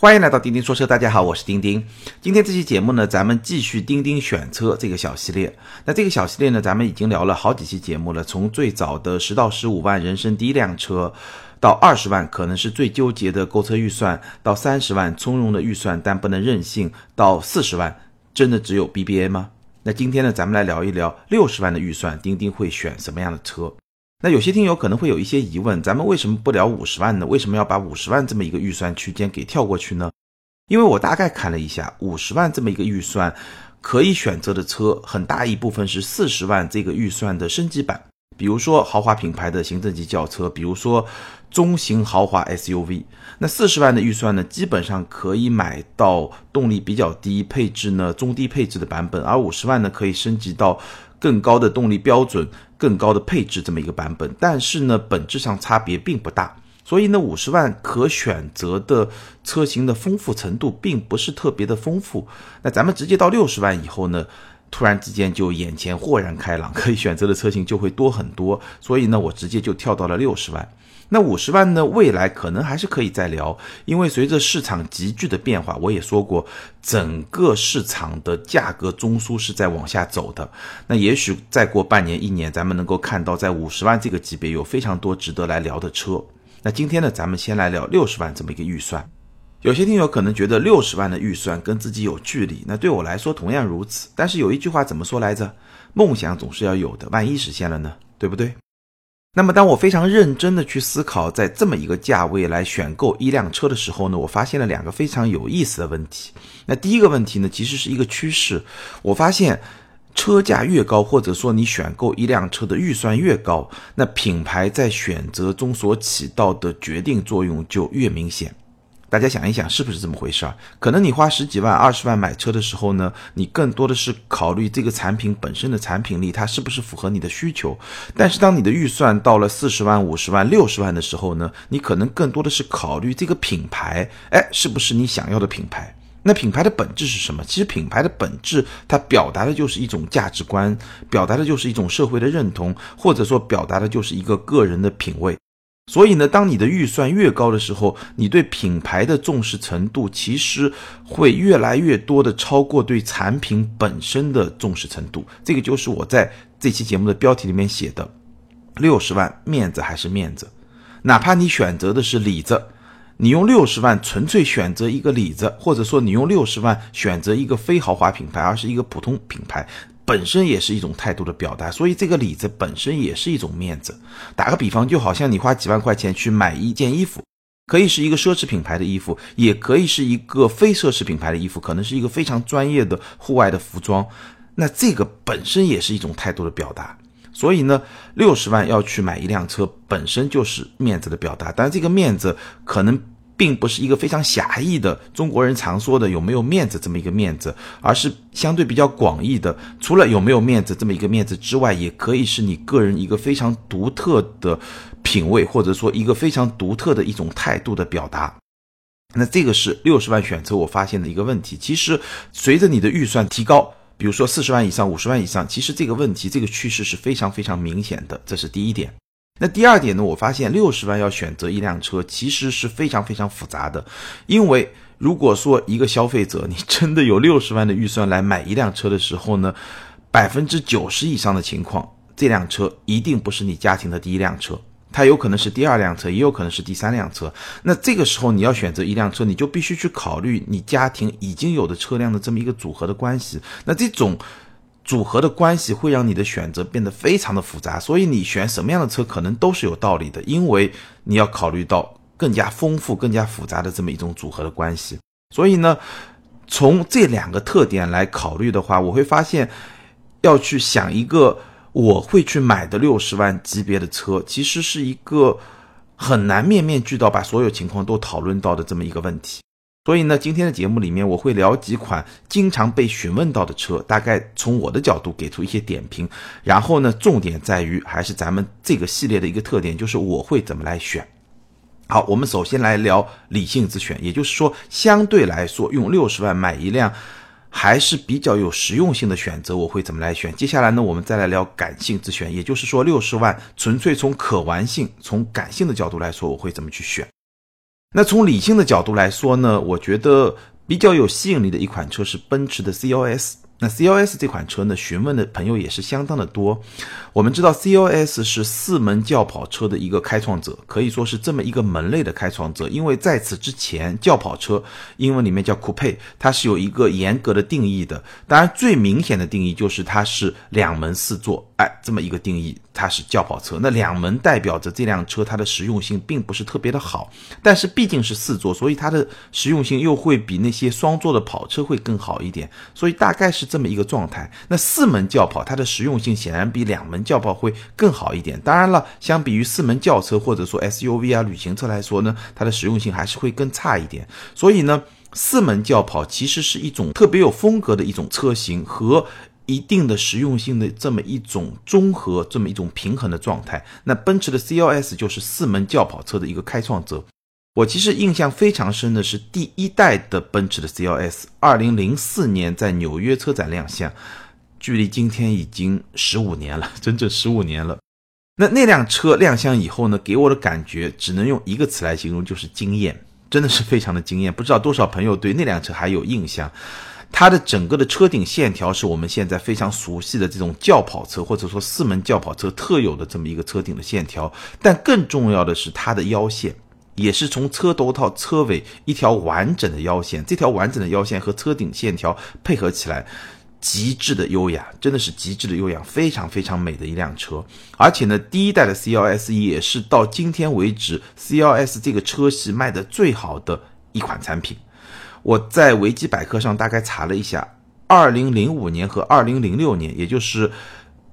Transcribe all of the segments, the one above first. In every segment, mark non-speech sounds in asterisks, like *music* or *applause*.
欢迎来到钉钉说车，大家好，我是钉钉。今天这期节目呢，咱们继续钉钉选车这个小系列。那这个小系列呢，咱们已经聊了好几期节目了，从最早的十到十五万人生第一辆车，到二十万可能是最纠结的购车预算，到三十万从容的预算但不能任性，到四十万真的只有 BBA 吗？那今天呢，咱们来聊一聊六十万的预算，钉钉会选什么样的车？那有些听友可能会有一些疑问，咱们为什么不聊五十万呢？为什么要把五十万这么一个预算区间给跳过去呢？因为我大概看了一下，五十万这么一个预算，可以选择的车很大一部分是四十万这个预算的升级版，比如说豪华品牌的行政级轿车，比如说中型豪华 SUV。那四十万的预算呢，基本上可以买到动力比较低、配置呢中低配置的版本，而五十万呢可以升级到更高的动力标准。更高的配置这么一个版本，但是呢，本质上差别并不大，所以呢，五十万可选择的车型的丰富程度并不是特别的丰富。那咱们直接到六十万以后呢，突然之间就眼前豁然开朗，*laughs* 可以选择的车型就会多很多。所以呢，我直接就跳到了六十万。那五十万呢？未来可能还是可以再聊，因为随着市场急剧的变化，我也说过，整个市场的价格中枢是在往下走的。那也许再过半年、一年，咱们能够看到在五十万这个级别有非常多值得来聊的车。那今天呢，咱们先来聊六十万这么一个预算。有些听友可能觉得六十万的预算跟自己有距离，那对我来说同样如此。但是有一句话怎么说来着？梦想总是要有的，万一实现了呢？对不对？那么，当我非常认真的去思考，在这么一个价位来选购一辆车的时候呢，我发现了两个非常有意思的问题。那第一个问题呢，其实是一个趋势。我发现，车价越高，或者说你选购一辆车的预算越高，那品牌在选择中所起到的决定作用就越明显。大家想一想，是不是这么回事儿？可能你花十几万、二十万买车的时候呢，你更多的是考虑这个产品本身的产品力，它是不是符合你的需求。但是当你的预算到了四十万、五十万、六十万的时候呢，你可能更多的是考虑这个品牌，哎，是不是你想要的品牌？那品牌的本质是什么？其实品牌的本质，它表达的就是一种价值观，表达的就是一种社会的认同，或者说表达的就是一个个人的品味。所以呢，当你的预算越高的时候，你对品牌的重视程度其实会越来越多的超过对产品本身的重视程度。这个就是我在这期节目的标题里面写的：六十万面子还是面子？哪怕你选择的是里子，你用六十万纯粹选择一个里子，或者说你用六十万选择一个非豪华品牌，而是一个普通品牌。本身也是一种态度的表达，所以这个里子本身也是一种面子。打个比方，就好像你花几万块钱去买一件衣服，可以是一个奢侈品牌的衣服，也可以是一个非奢侈品牌的衣服，可能是一个非常专业的户外的服装。那这个本身也是一种态度的表达。所以呢，六十万要去买一辆车，本身就是面子的表达。但这个面子可能。并不是一个非常狭义的中国人常说的有没有面子这么一个面子，而是相对比较广义的。除了有没有面子这么一个面子之外，也可以是你个人一个非常独特的品味，或者说一个非常独特的一种态度的表达。那这个是六十万选车我发现的一个问题。其实随着你的预算提高，比如说四十万以上、五十万以上，其实这个问题这个趋势是非常非常明显的。这是第一点。那第二点呢？我发现六十万要选择一辆车，其实是非常非常复杂的。因为如果说一个消费者你真的有六十万的预算来买一辆车的时候呢，百分之九十以上的情况，这辆车一定不是你家庭的第一辆车，它有可能是第二辆车，也有可能是第三辆车。那这个时候你要选择一辆车，你就必须去考虑你家庭已经有的车辆的这么一个组合的关系。那这种。组合的关系会让你的选择变得非常的复杂，所以你选什么样的车可能都是有道理的，因为你要考虑到更加丰富、更加复杂的这么一种组合的关系。所以呢，从这两个特点来考虑的话，我会发现要去想一个我会去买的六十万级别的车，其实是一个很难面面俱到把所有情况都讨论到的这么一个问题。所以呢，今天的节目里面我会聊几款经常被询问到的车，大概从我的角度给出一些点评。然后呢，重点在于还是咱们这个系列的一个特点，就是我会怎么来选。好，我们首先来聊理性之选，也就是说，相对来说用六十万买一辆还是比较有实用性的选择，我会怎么来选。接下来呢，我们再来聊感性之选，也就是说，六十万纯粹从可玩性、从感性的角度来说，我会怎么去选。那从理性的角度来说呢，我觉得比较有吸引力的一款车是奔驰的 CLS。那 CLS 这款车呢，询问的朋友也是相当的多。我们知道 CLS 是四门轿跑车的一个开创者，可以说是这么一个门类的开创者。因为在此之前，轿跑车英文里面叫 Coupe，它是有一个严格的定义的。当然，最明显的定义就是它是两门四座，哎，这么一个定义，它是轿跑车。那两门代表着这辆车它的实用性并不是特别的好，但是毕竟是四座，所以它的实用性又会比那些双座的跑车会更好一点。所以大概是。这么一个状态，那四门轿跑它的实用性显然比两门轿跑会更好一点。当然了，相比于四门轿车或者说 SUV 啊旅行车来说呢，它的实用性还是会更差一点。所以呢，四门轿跑其实是一种特别有风格的一种车型和一定的实用性的这么一种综合、这么一种平衡的状态。那奔驰的 CLS 就是四门轿跑车的一个开创者。我其实印象非常深的是第一代的奔驰的 CLS，二零零四年在纽约车展亮相，距离今天已经十五年了，*laughs* 整整十五年了。那那辆车亮相以后呢，给我的感觉只能用一个词来形容，就是惊艳，真的是非常的惊艳。不知道多少朋友对那辆车还有印象？它的整个的车顶线条是我们现在非常熟悉的这种轿跑车或者说四门轿跑车特有的这么一个车顶的线条，但更重要的是它的腰线。也是从车头到车尾一条完整的腰线，这条完整的腰线和车顶线条配合起来，极致的优雅，真的是极致的优雅，非常非常美的一辆车。而且呢，第一代的 CLS 也是到今天为止 CLS 这个车系卖的最好的一款产品。我在维基百科上大概查了一下，二零零五年和二零零六年，也就是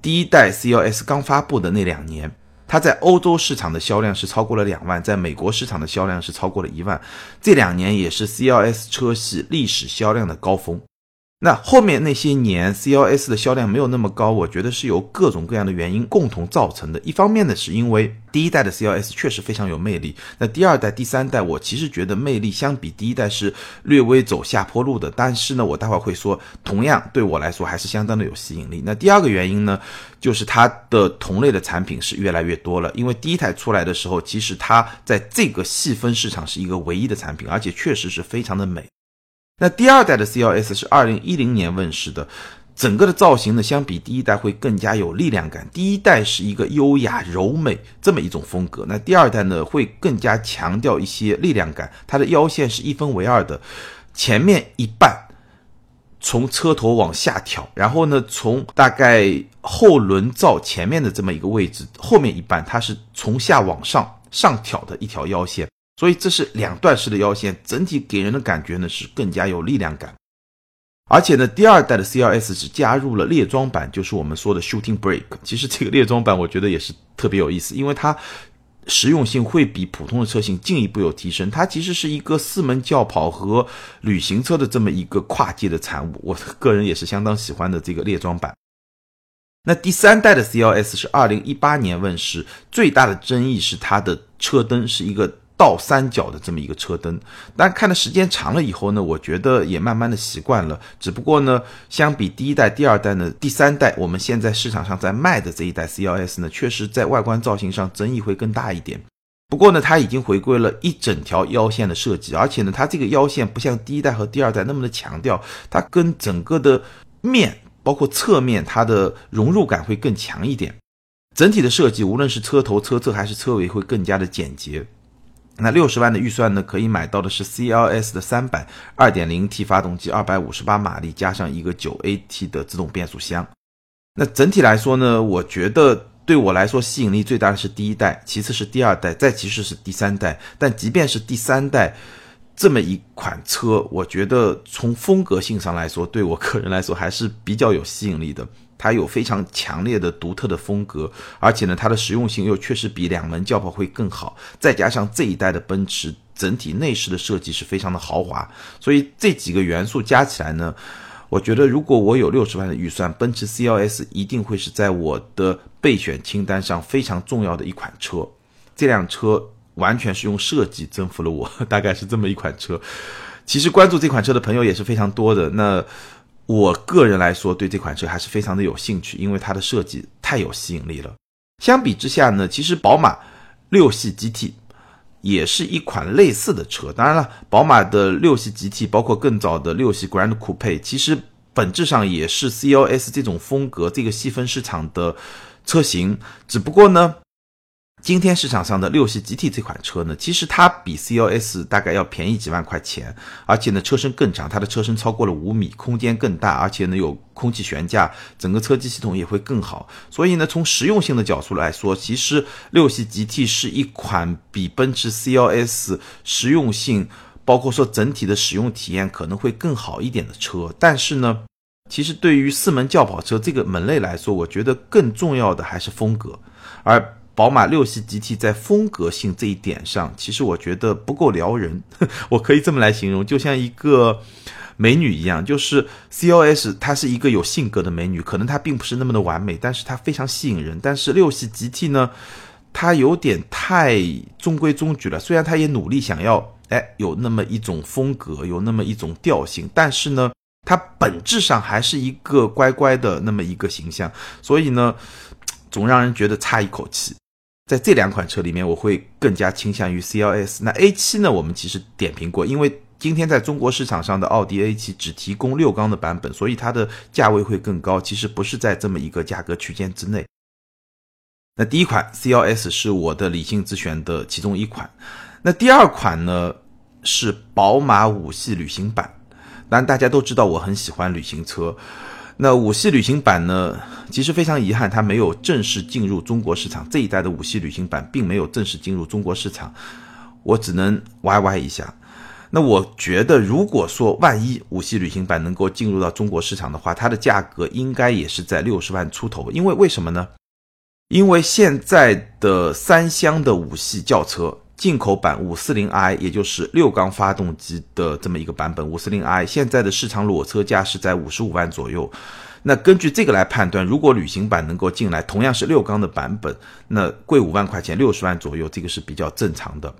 第一代 CLS 刚发布的那两年。它在欧洲市场的销量是超过了两万，在美国市场的销量是超过了一万，这两年也是 CLS 车系历史销量的高峰。那后面那些年，CLS 的销量没有那么高，我觉得是由各种各样的原因共同造成的。一方面呢，是因为第一代的 CLS 确实非常有魅力，那第二代、第三代，我其实觉得魅力相比第一代是略微走下坡路的。但是呢，我待会儿会说，同样对我来说还是相当的有吸引力。那第二个原因呢，就是它的同类的产品是越来越多了。因为第一台出来的时候，其实它在这个细分市场是一个唯一的产品，而且确实是非常的美。那第二代的 CLS 是二零一零年问世的，整个的造型呢，相比第一代会更加有力量感。第一代是一个优雅柔美这么一种风格，那第二代呢会更加强调一些力量感。它的腰线是一分为二的，前面一半从车头往下挑，然后呢从大概后轮罩前面的这么一个位置，后面一半它是从下往上上挑的一条腰线。所以这是两段式的腰线，整体给人的感觉呢是更加有力量感。而且呢，第二代的 CLS 是加入了列装版，就是我们说的 Shooting Brake。其实这个列装版我觉得也是特别有意思，因为它实用性会比普通的车型进一步有提升。它其实是一个四门轿跑和旅行车的这么一个跨界的产物。我个人也是相当喜欢的这个列装版。那第三代的 CLS 是二零一八年问世，最大的争议是它的车灯是一个。倒三角的这么一个车灯，但看的时间长了以后呢，我觉得也慢慢的习惯了。只不过呢，相比第一代、第二代呢，第三代我们现在市场上在卖的这一代 CLS 呢，确实在外观造型上争议会更大一点。不过呢，它已经回归了一整条腰线的设计，而且呢，它这个腰线不像第一代和第二代那么的强调，它跟整个的面，包括侧面，它的融入感会更强一点。整体的设计，无论是车头、车侧还是车尾，会更加的简洁。那六十万的预算呢，可以买到的是 CLS 的三百二点零 T 发动机，二百五十八马力，加上一个九 AT 的自动变速箱。那整体来说呢，我觉得对我来说吸引力最大的是第一代，其次是第二代，再其次是第三代。但即便是第三代这么一款车，我觉得从风格性上来说，对我个人来说还是比较有吸引力的。它有非常强烈的独特的风格，而且呢，它的实用性又确实比两门轿跑会更好。再加上这一代的奔驰整体内饰的设计是非常的豪华，所以这几个元素加起来呢，我觉得如果我有六十万的预算，奔驰 CLS 一定会是在我的备选清单上非常重要的一款车。这辆车完全是用设计征服了我，*laughs* 大概是这么一款车。其实关注这款车的朋友也是非常多的。那。我个人来说，对这款车还是非常的有兴趣，因为它的设计太有吸引力了。相比之下呢，其实宝马六系 GT 也是一款类似的车。当然了，宝马的六系 GT，包括更早的六系 Grand Coupe，其实本质上也是 CLS 这种风格、这个细分市场的车型，只不过呢。今天市场上的六系 GT 这款车呢，其实它比 CLS 大概要便宜几万块钱，而且呢车身更长，它的车身超过了五米，空间更大，而且呢有空气悬架，整个车机系统也会更好。所以呢，从实用性的角度来说，其实六系 GT 是一款比奔驰 CLS 实用性，包括说整体的使用体验可能会更好一点的车。但是呢，其实对于四门轿跑车这个门类来说，我觉得更重要的还是风格，而。宝马六系 GT 在风格性这一点上，其实我觉得不够撩人。*laughs* 我可以这么来形容，就像一个美女一样，就是 CLS 她是一个有性格的美女，可能她并不是那么的完美，但是她非常吸引人。但是六系 GT 呢，它有点太中规中矩了。虽然它也努力想要，哎，有那么一种风格，有那么一种调性，但是呢，它本质上还是一个乖乖的那么一个形象，所以呢，总让人觉得差一口气。在这两款车里面，我会更加倾向于 CLS。那 A7 呢？我们其实点评过，因为今天在中国市场上的奥迪 A7 只提供六缸的版本，所以它的价位会更高。其实不是在这么一个价格区间之内。那第一款 CLS 是我的理性之选的其中一款。那第二款呢是宝马五系旅行版。当然大家都知道我很喜欢旅行车。那五系旅行版呢？其实非常遗憾，它没有正式进入中国市场。这一代的五系旅行版并没有正式进入中国市场，我只能歪歪一下。那我觉得，如果说万一五系旅行版能够进入到中国市场的话，它的价格应该也是在六十万出头。因为为什么呢？因为现在的三厢的五系轿车。进口版五四零 i，也就是六缸发动机的这么一个版本，五四零 i 现在的市场裸车价是在五十五万左右。那根据这个来判断，如果旅行版能够进来，同样是六缸的版本，那贵五万块钱，六十万左右，这个是比较正常的。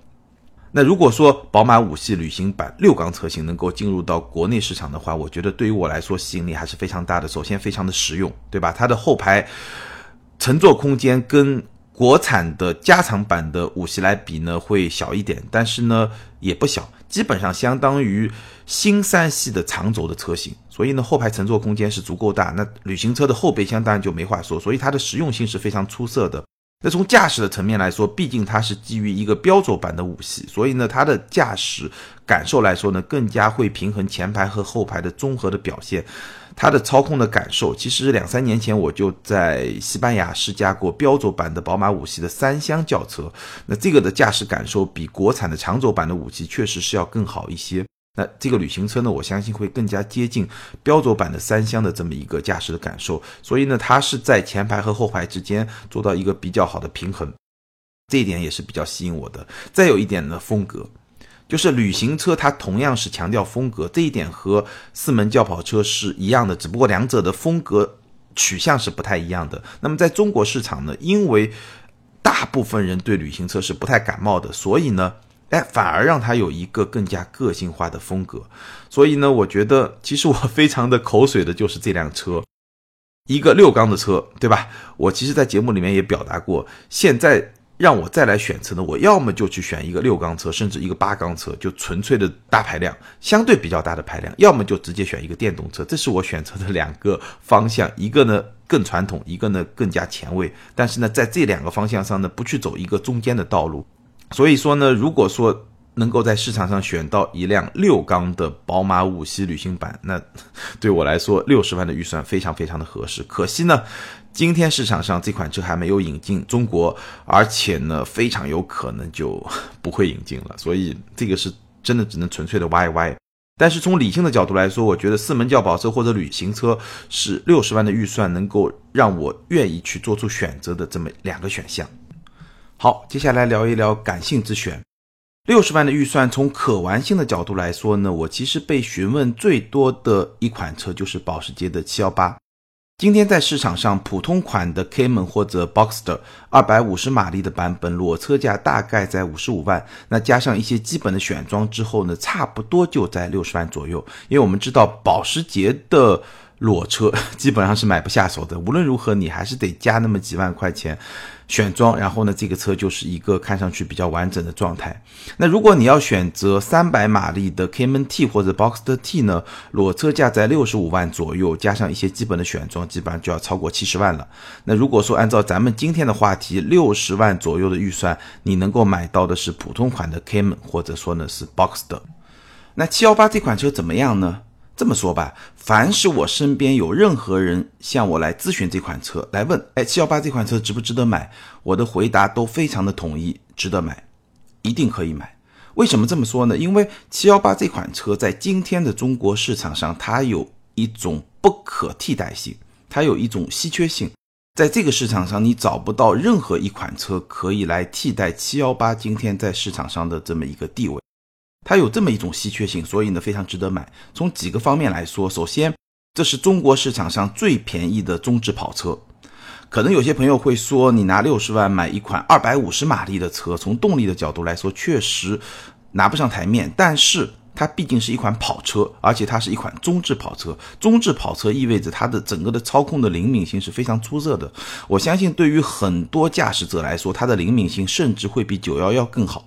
那如果说宝马五系旅行版六缸车型能够进入到国内市场的话，我觉得对于我来说吸引力还是非常大的。首先非常的实用，对吧？它的后排乘坐空间跟国产的加长版的五系来比呢，会小一点，但是呢也不小，基本上相当于新三系的长轴的车型，所以呢后排乘坐空间是足够大。那旅行车的后备箱当然就没话说，所以它的实用性是非常出色的。那从驾驶的层面来说，毕竟它是基于一个标准版的五系，所以呢它的驾驶感受来说呢，更加会平衡前排和后排的综合的表现。它的操控的感受，其实两三年前我就在西班牙试驾过标轴版的宝马五系的三厢轿车，那这个的驾驶感受比国产的长轴版的五系确实是要更好一些。那这个旅行车呢，我相信会更加接近标轴版的三厢的这么一个驾驶的感受，所以呢，它是在前排和后排之间做到一个比较好的平衡，这一点也是比较吸引我的。再有一点呢，风格。就是旅行车，它同样是强调风格，这一点和四门轿跑车是一样的，只不过两者的风格取向是不太一样的。那么在中国市场呢，因为大部分人对旅行车是不太感冒的，所以呢，哎，反而让它有一个更加个性化的风格。所以呢，我觉得其实我非常的口水的就是这辆车，一个六缸的车，对吧？我其实，在节目里面也表达过，现在。让我再来选车呢，我要么就去选一个六缸车，甚至一个八缸车，就纯粹的大排量，相对比较大的排量；要么就直接选一个电动车。这是我选择的两个方向，一个呢更传统，一个呢更加前卫。但是呢，在这两个方向上呢，不去走一个中间的道路。所以说呢，如果说能够在市场上选到一辆六缸的宝马五系旅行版，那 *laughs* 对我来说六十万的预算非常非常的合适。可惜呢。今天市场上这款车还没有引进中国，而且呢，非常有可能就不会引进了，所以这个是真的只能纯粹的 YY。但是从理性的角度来说，我觉得四门轿跑车或者旅行车是六十万的预算能够让我愿意去做出选择的这么两个选项。好，接下来聊一聊感性之选。六十万的预算，从可玩性的角度来说呢，我其实被询问最多的一款车就是保时捷的七幺八。今天在市场上，普通款的 Cayman 或者 Boxster 二百五十马力的版本，裸车价大概在五十五万。那加上一些基本的选装之后呢，差不多就在六十万左右。因为我们知道保时捷的裸车 *laughs* 基本上是买不下手的。无论如何，你还是得加那么几万块钱选装，然后呢，这个车就是一个看上去比较完整的状态。那如果你要选择三百马力的 Cayman T 或者 Boxster T 呢，裸车价在六十五万左右，加上一些基本的选装，基本上就要超过七十万了。那如果说按照咱们今天的话题，六十万左右的预算，你能够买到的是普通款的 Cayman，或者说呢是 Boxster。那七幺八这款车怎么样呢？这么说吧，凡是我身边有任何人向我来咨询这款车，来问，哎，七幺八这款车值不值得买？我的回答都非常的统一，值得买，一定可以买。为什么这么说呢？因为七幺八这款车在今天的中国市场上，它有一种不可替代性，它有一种稀缺性，在这个市场上，你找不到任何一款车可以来替代七幺八今天在市场上的这么一个地位。它有这么一种稀缺性，所以呢非常值得买。从几个方面来说，首先，这是中国市场上最便宜的中置跑车。可能有些朋友会说，你拿六十万买一款二百五十马力的车，从动力的角度来说，确实拿不上台面。但是它毕竟是一款跑车，而且它是一款中置跑车。中置跑车意味着它的整个的操控的灵敏性是非常出色的。我相信对于很多驾驶者来说，它的灵敏性甚至会比九幺幺更好。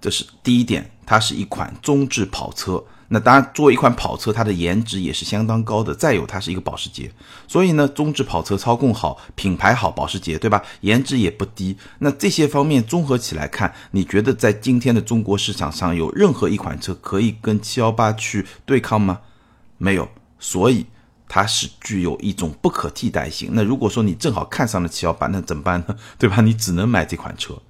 这是第一点，它是一款中置跑车。那当然，作为一款跑车，它的颜值也是相当高的。再有，它是一个保时捷，所以呢，中置跑车操控好，品牌好，保时捷，对吧？颜值也不低。那这些方面综合起来看，你觉得在今天的中国市场上有任何一款车可以跟七幺八去对抗吗？没有，所以它是具有一种不可替代性。那如果说你正好看上了七幺八，那怎么办呢？对吧？你只能买这款车。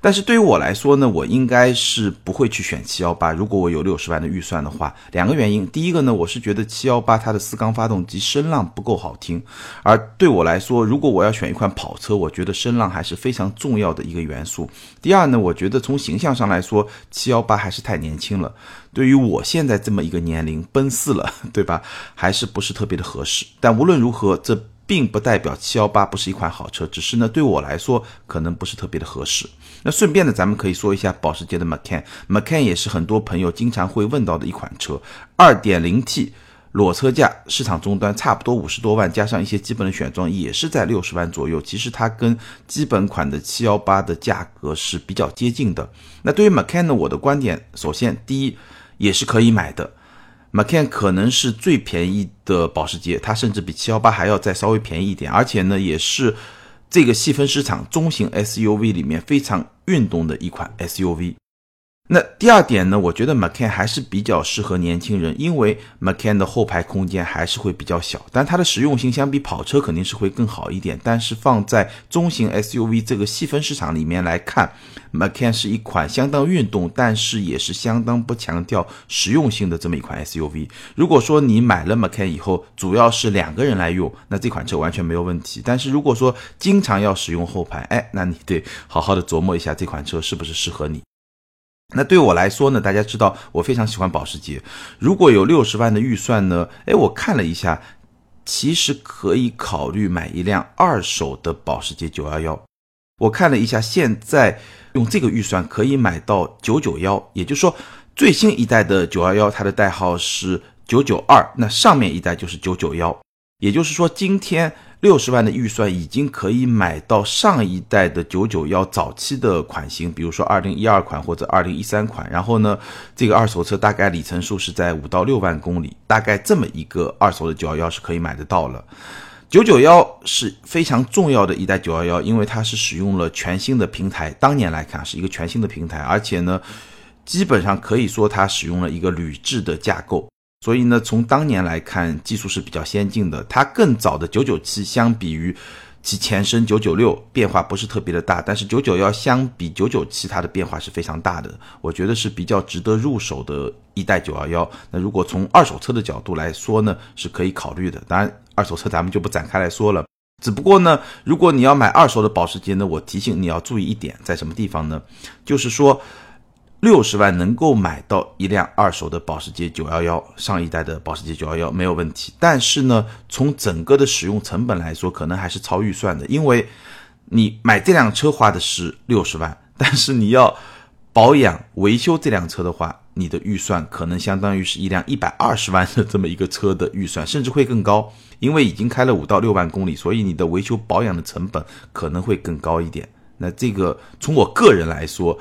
但是对于我来说呢，我应该是不会去选七幺八。如果我有六十万的预算的话，两个原因。第一个呢，我是觉得七幺八它的四缸发动机声浪不够好听，而对我来说，如果我要选一款跑车，我觉得声浪还是非常重要的一个元素。第二呢，我觉得从形象上来说，七幺八还是太年轻了。对于我现在这么一个年龄，奔四了，对吧？还是不是特别的合适。但无论如何，这。并不代表七幺八不是一款好车，只是呢对我来说可能不是特别的合适。那顺便呢，咱们可以说一下保时捷的 Macan，Macan 也是很多朋友经常会问到的一款车，二点零 T，裸车价市场终端差不多五十多万，加上一些基本的选装也是在六十万左右。其实它跟基本款的七幺八的价格是比较接近的。那对于 Macan 呢，我的观点，首先第一也是可以买的。Macan 可能是最便宜的保时捷，它甚至比七幺八还要再稍微便宜一点，而且呢，也是这个细分市场中型 SUV 里面非常运动的一款 SUV。那第二点呢，我觉得 Macan 还是比较适合年轻人，因为 Macan 的后排空间还是会比较小，但它的实用性相比跑车肯定是会更好一点。但是放在中型 SUV 这个细分市场里面来看，Macan 是一款相当运动，但是也是相当不强调实用性的这么一款 SUV。如果说你买了 Macan 以后，主要是两个人来用，那这款车完全没有问题。但是如果说经常要使用后排，哎，那你得好好的琢磨一下这款车是不是适合你。那对我来说呢，大家知道我非常喜欢保时捷。如果有六十万的预算呢，哎，我看了一下，其实可以考虑买一辆二手的保时捷911。我看了一下，现在用这个预算可以买到991，也就是说最新一代的911，它的代号是992，那上面一代就是991，也就是说今天。六十万的预算已经可以买到上一代的九九幺早期的款型，比如说二零一二款或者二零一三款。然后呢，这个二手车大概里程数是在五到六万公里，大概这么一个二手的九幺幺是可以买得到了。九九幺是非常重要的一代九幺幺，因为它是使用了全新的平台，当年来看是一个全新的平台，而且呢，基本上可以说它使用了一个铝制的架构。所以呢，从当年来看，技术是比较先进的。它更早的九九七相比于其前身九九六变化不是特别的大，但是九九幺相比九九七它的变化是非常大的。我觉得是比较值得入手的一代九幺幺。那如果从二手车的角度来说呢，是可以考虑的。当然，二手车咱们就不展开来说了。只不过呢，如果你要买二手的保时捷呢，我提醒你要注意一点，在什么地方呢？就是说。六十万能够买到一辆二手的保时捷911，上一代的保时捷911没有问题。但是呢，从整个的使用成本来说，可能还是超预算的，因为你买这辆车花的是六十万，但是你要。保养维修这辆车的话，你的预算可能相当于是一辆一百二十万的这么一个车的预算，甚至会更高，因为已经开了五到六万公里，所以你的维修保养的成本可能会更高一点。那这个从我个人来说。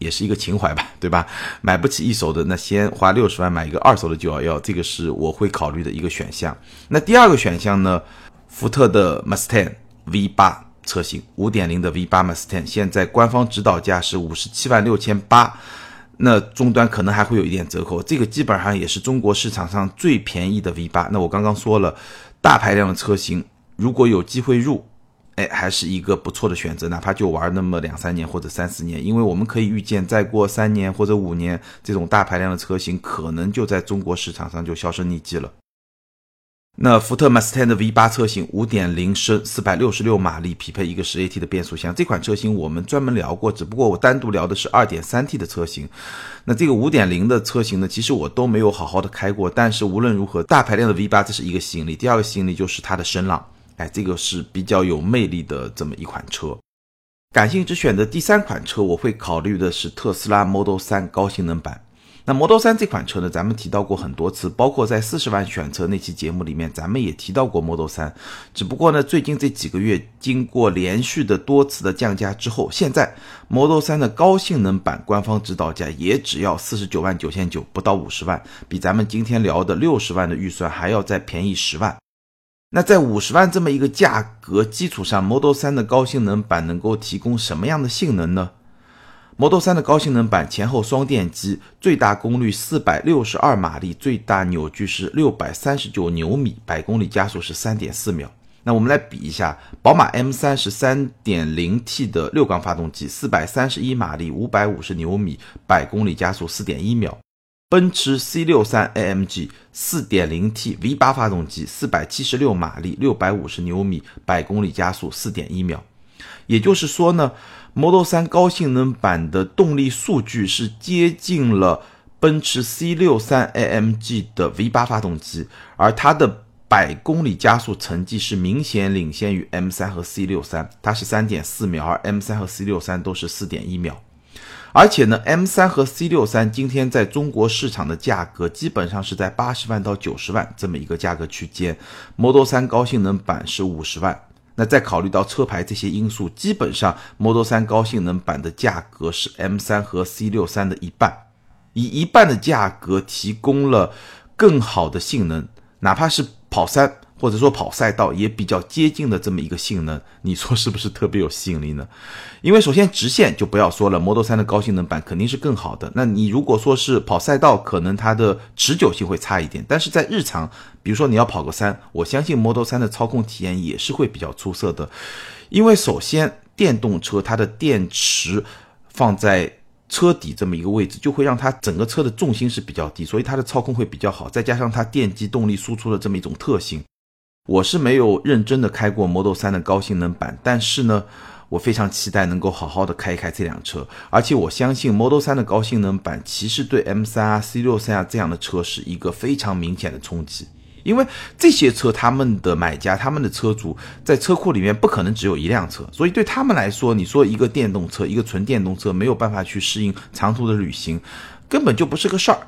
也是一个情怀吧，*laughs* 对吧？买不起一手的，那先花六十万买一个二手的九幺幺，这个是我会考虑的一个选项。那第二个选项呢？福特的 Mustang V 八车型，五点零的 V 八 Mustang，现在官方指导价是五十七万六千八，那终端可能还会有一点折扣。这个基本上也是中国市场上最便宜的 V 八。那我刚刚说了，大排量的车型，如果有机会入。哎，还是一个不错的选择，哪怕就玩那么两三年或者三四年，因为我们可以预见，再过三年或者五年，这种大排量的车型可能就在中国市场上就销声匿迹了。那福特 Mustang 的 V 八车型，五点零升，四百六十六马力，匹配一个十 AT 的变速箱，这款车型我们专门聊过，只不过我单独聊的是二点三 T 的车型。那这个五点零的车型呢，其实我都没有好好的开过，但是无论如何，大排量的 V 八这是一个吸引力，第二个吸引力就是它的声浪。哎，这个是比较有魅力的这么一款车。感兴趣选择第三款车，我会考虑的是特斯拉 Model 3高性能版。那 Model 3这款车呢，咱们提到过很多次，包括在四十万选车那期节目里面，咱们也提到过 Model 3。只不过呢，最近这几个月经过连续的多次的降价之后，现在 Model 3的高性能版官方指导价也只要四十九万九千九，不到五十万，比咱们今天聊的六十万的预算还要再便宜十万。那在五十万这么一个价格基础上，Model 3的高性能版能够提供什么样的性能呢？Model 3的高性能版前后双电机，最大功率四百六十二马力，最大扭矩是六百三十九牛米，百公里加速是三点四秒。那我们来比一下，宝马 M3 是三点零 T 的六缸发动机，四百三十一马力，五百五十牛米，百公里加速四点一秒。奔驰 C63 AMG 4.0T V8 发动机，476马力，650牛米，百公里加速4.1秒。也就是说呢，Model 3高性能版的动力数据是接近了奔驰 C63 AMG 的 V8 发动机，而它的百公里加速成绩是明显领先于 M3 和 C63，它是3.4秒，而 M3 和 C63 都是4.1秒。而且呢，M 三和 C 六三今天在中国市场的价格基本上是在八十万到九十万这么一个价格区间，Model 三高性能版是五十万。那再考虑到车牌这些因素，基本上 Model 三高性能版的价格是 M 三和 C 六三的一半，以一半的价格提供了更好的性能，哪怕是跑山。或者说跑赛道也比较接近的这么一个性能，你说是不是特别有吸引力呢？因为首先直线就不要说了，Model 3的高性能版肯定是更好的。那你如果说是跑赛道，可能它的持久性会差一点，但是在日常，比如说你要跑个山，我相信 Model 3的操控体验也是会比较出色的。因为首先电动车它的电池放在车底这么一个位置，就会让它整个车的重心是比较低，所以它的操控会比较好。再加上它电机动力输出的这么一种特性。我是没有认真的开过 Model 3的高性能版，但是呢，我非常期待能够好好的开一开这辆车，而且我相信 Model 3的高性能版其实对 M3 啊、C63 啊这样的车是一个非常明显的冲击，因为这些车他们的买家、他们的车主在车库里面不可能只有一辆车，所以对他们来说，你说一个电动车、一个纯电动车没有办法去适应长途的旅行，根本就不是个事儿。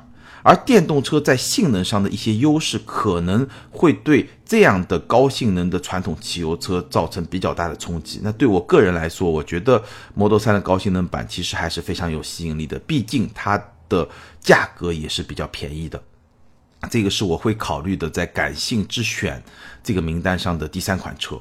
而电动车在性能上的一些优势，可能会对这样的高性能的传统汽油车造成比较大的冲击。那对我个人来说，我觉得 Model 3的高性能版其实还是非常有吸引力的，毕竟它的价格也是比较便宜的。这个是我会考虑的，在感性之选这个名单上的第三款车。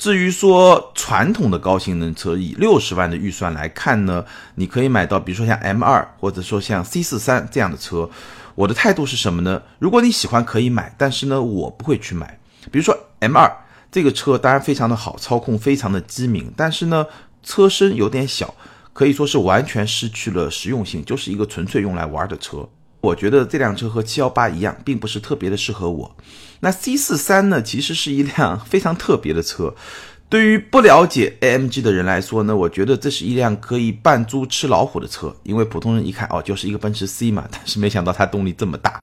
至于说传统的高性能车，以六十万的预算来看呢，你可以买到，比如说像 M 二，或者说像 C 四三这样的车。我的态度是什么呢？如果你喜欢可以买，但是呢，我不会去买。比如说 M 二这个车，当然非常的好，操控非常的机敏，但是呢，车身有点小，可以说是完全失去了实用性，就是一个纯粹用来玩的车。我觉得这辆车和七幺八一样，并不是特别的适合我。那 C 四三呢，其实是一辆非常特别的车。对于不了解 AMG 的人来说呢，我觉得这是一辆可以扮猪吃老虎的车。因为普通人一看，哦，就是一个奔驰 C 嘛。*laughs* 但是没想到它动力这么大。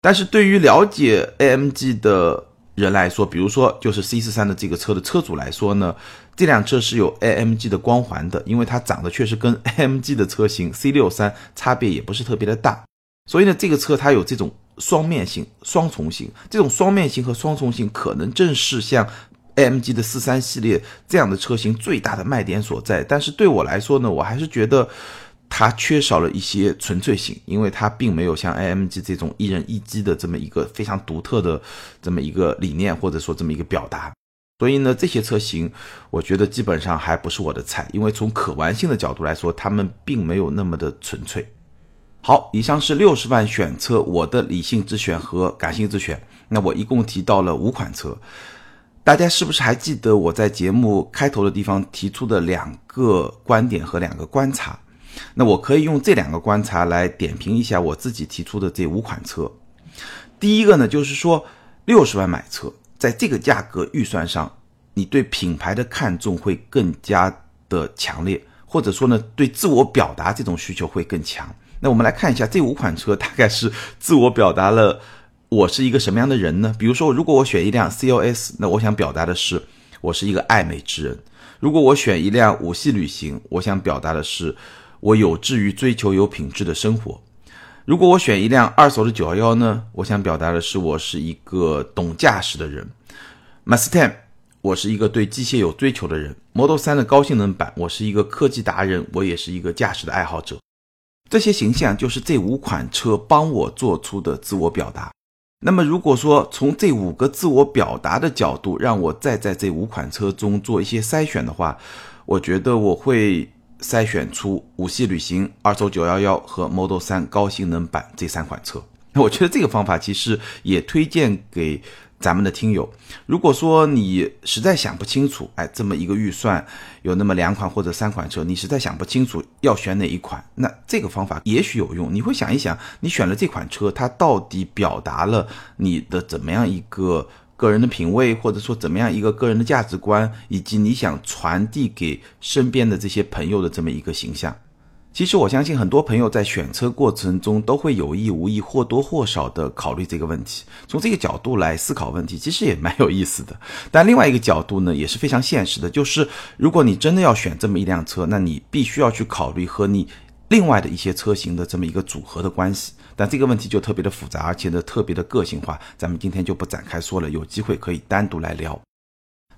但是对于了解 AMG 的人来说，比如说就是 C 四三的这个车的车主来说呢，这辆车是有 AMG 的光环的，因为它长得确实跟 AMG 的车型 C 六三差别也不是特别的大，所以呢，这个车它有这种双面性、双重性，这种双面性和双重性可能正是像 AMG 的四三系列这样的车型最大的卖点所在。但是对我来说呢，我还是觉得。它缺少了一些纯粹性，因为它并没有像 AMG 这种一人一机的这么一个非常独特的这么一个理念，或者说这么一个表达。所以呢，这些车型我觉得基本上还不是我的菜，因为从可玩性的角度来说，它们并没有那么的纯粹。好，以上是六十万选车我的理性之选和感性之选。那我一共提到了五款车，大家是不是还记得我在节目开头的地方提出的两个观点和两个观察？那我可以用这两个观察来点评一下我自己提出的这五款车。第一个呢，就是说六十万买车，在这个价格预算上，你对品牌的看重会更加的强烈，或者说呢，对自我表达这种需求会更强。那我们来看一下这五款车，大概是自我表达了我是一个什么样的人呢？比如说，如果我选一辆 CLS，那我想表达的是我是一个爱美之人；如果我选一辆五系旅行，我想表达的是。我有志于追求有品质的生活。如果我选一辆二手的九幺幺呢？我想表达的是，我是一个懂驾驶的人。Mustang，我是一个对机械有追求的人。Model 3的高性能版，我是一个科技达人，我也是一个驾驶的爱好者。这些形象就是这五款车帮我做出的自我表达。那么，如果说从这五个自我表达的角度，让我再在这五款车中做一些筛选的话，我觉得我会。筛选出五系旅行、二手九幺幺和 Model 三高性能版这三款车，那我觉得这个方法其实也推荐给咱们的听友。如果说你实在想不清楚，哎，这么一个预算有那么两款或者三款车，你实在想不清楚要选哪一款，那这个方法也许有用。你会想一想，你选了这款车，它到底表达了你的怎么样一个？个人的品味，或者说怎么样一个个人的价值观，以及你想传递给身边的这些朋友的这么一个形象。其实我相信很多朋友在选车过程中都会有意无意或多或少的考虑这个问题。从这个角度来思考问题，其实也蛮有意思的。但另外一个角度呢，也是非常现实的，就是如果你真的要选这么一辆车，那你必须要去考虑和你另外的一些车型的这么一个组合的关系。但这个问题就特别的复杂，而且呢特别的个性化，咱们今天就不展开说了，有机会可以单独来聊。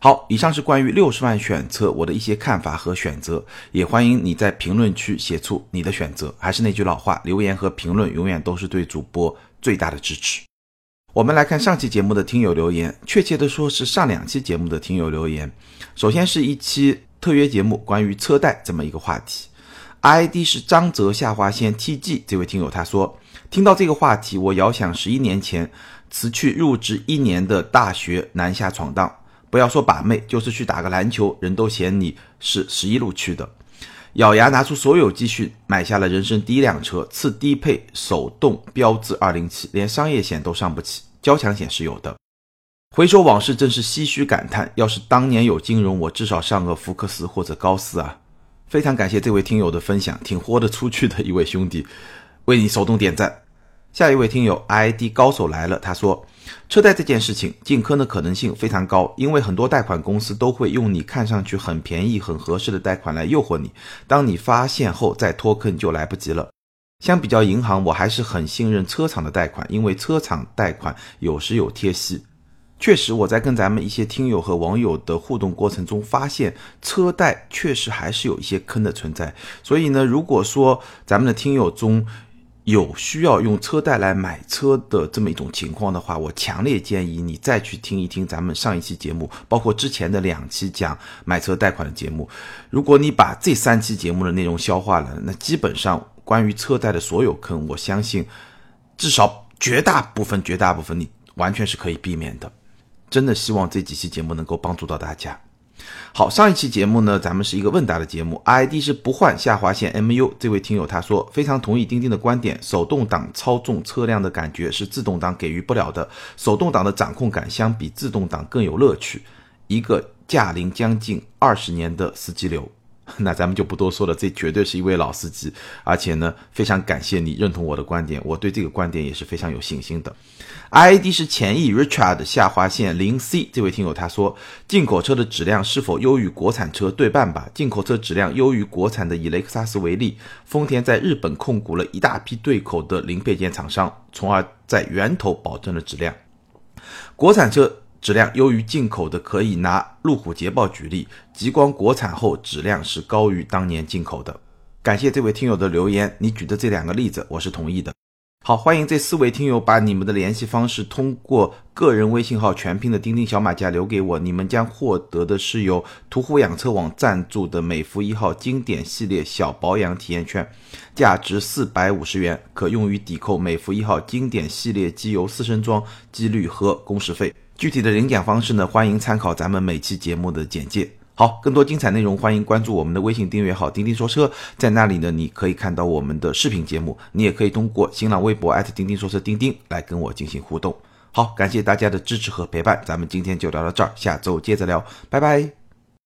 好，以上是关于六十万选车我的一些看法和选择，也欢迎你在评论区写出你的选择。还是那句老话，留言和评论永远都是对主播最大的支持。我们来看上期节目的听友留言，确切的说是上两期节目的听友留言。首先是一期特约节目，关于车贷这么一个话题，ID 是张泽下划线 TG 这位听友他说。听到这个话题，我遥想十一年前辞去入职一年的大学南下闯荡，不要说把妹，就是去打个篮球，人都嫌你是十一路去的。咬牙拿出所有积蓄，买下了人生第一辆车，次低配手动标致二零七，连商业险都上不起，交强险是有的。回首往事，正是唏嘘感叹。要是当年有金融，我至少上个福克斯或者高斯啊！非常感谢这位听友的分享，挺豁得出去的一位兄弟，为你手动点赞。下一位听友 ID 高手来了，他说，车贷这件事情进坑的可能性非常高，因为很多贷款公司都会用你看上去很便宜、很合适的贷款来诱惑你，当你发现后再脱坑就来不及了。相比较银行，我还是很信任车厂的贷款，因为车厂贷款有时有贴息。确实，我在跟咱们一些听友和网友的互动过程中，发现车贷确实还是有一些坑的存在。所以呢，如果说咱们的听友中，有需要用车贷来买车的这么一种情况的话，我强烈建议你再去听一听咱们上一期节目，包括之前的两期讲买车贷款的节目。如果你把这三期节目的内容消化了，那基本上关于车贷的所有坑，我相信至少绝大部分、绝大部分你完全是可以避免的。真的希望这几期节目能够帮助到大家。好，上一期节目呢，咱们是一个问答的节目，ID 是不换下划线 MU。这位听友他说非常同意丁丁的观点，手动挡操纵车辆的感觉是自动挡给予不了的，手动挡的掌控感相比自动挡更有乐趣。一个驾龄将近二十年的司机流，*laughs* 那咱们就不多说了，这绝对是一位老司机，而且呢，非常感谢你认同我的观点，我对这个观点也是非常有信心的。ID 是前翼 Richard 下划线零 C 这位听友他说，进口车的质量是否优于国产车？对半吧。进口车质量优于国产的，以雷克萨斯为例，丰田在日本控股了一大批对口的零配件厂商，从而在源头保证了质量。国产车。质量优于进口的，可以拿路虎捷豹举例。极光国产后质量是高于当年进口的。感谢这位听友的留言，你举的这两个例子我是同意的。好，欢迎这四位听友把你们的联系方式通过个人微信号全拼的钉钉小马甲留给我，你们将获得的是由途虎养车网赞助的美孚一号经典系列小保养体验券，价值四百五十元，可用于抵扣美孚一号经典系列机油四升装机滤和工时费。具体的领奖方式呢？欢迎参考咱们每期节目的简介。好，更多精彩内容，欢迎关注我们的微信订阅号“钉钉说车”。在那里呢，你可以看到我们的视频节目，你也可以通过新浪微博钉钉说车钉钉来跟我进行互动。好，感谢大家的支持和陪伴，咱们今天就聊到这儿，下周接着聊，拜拜。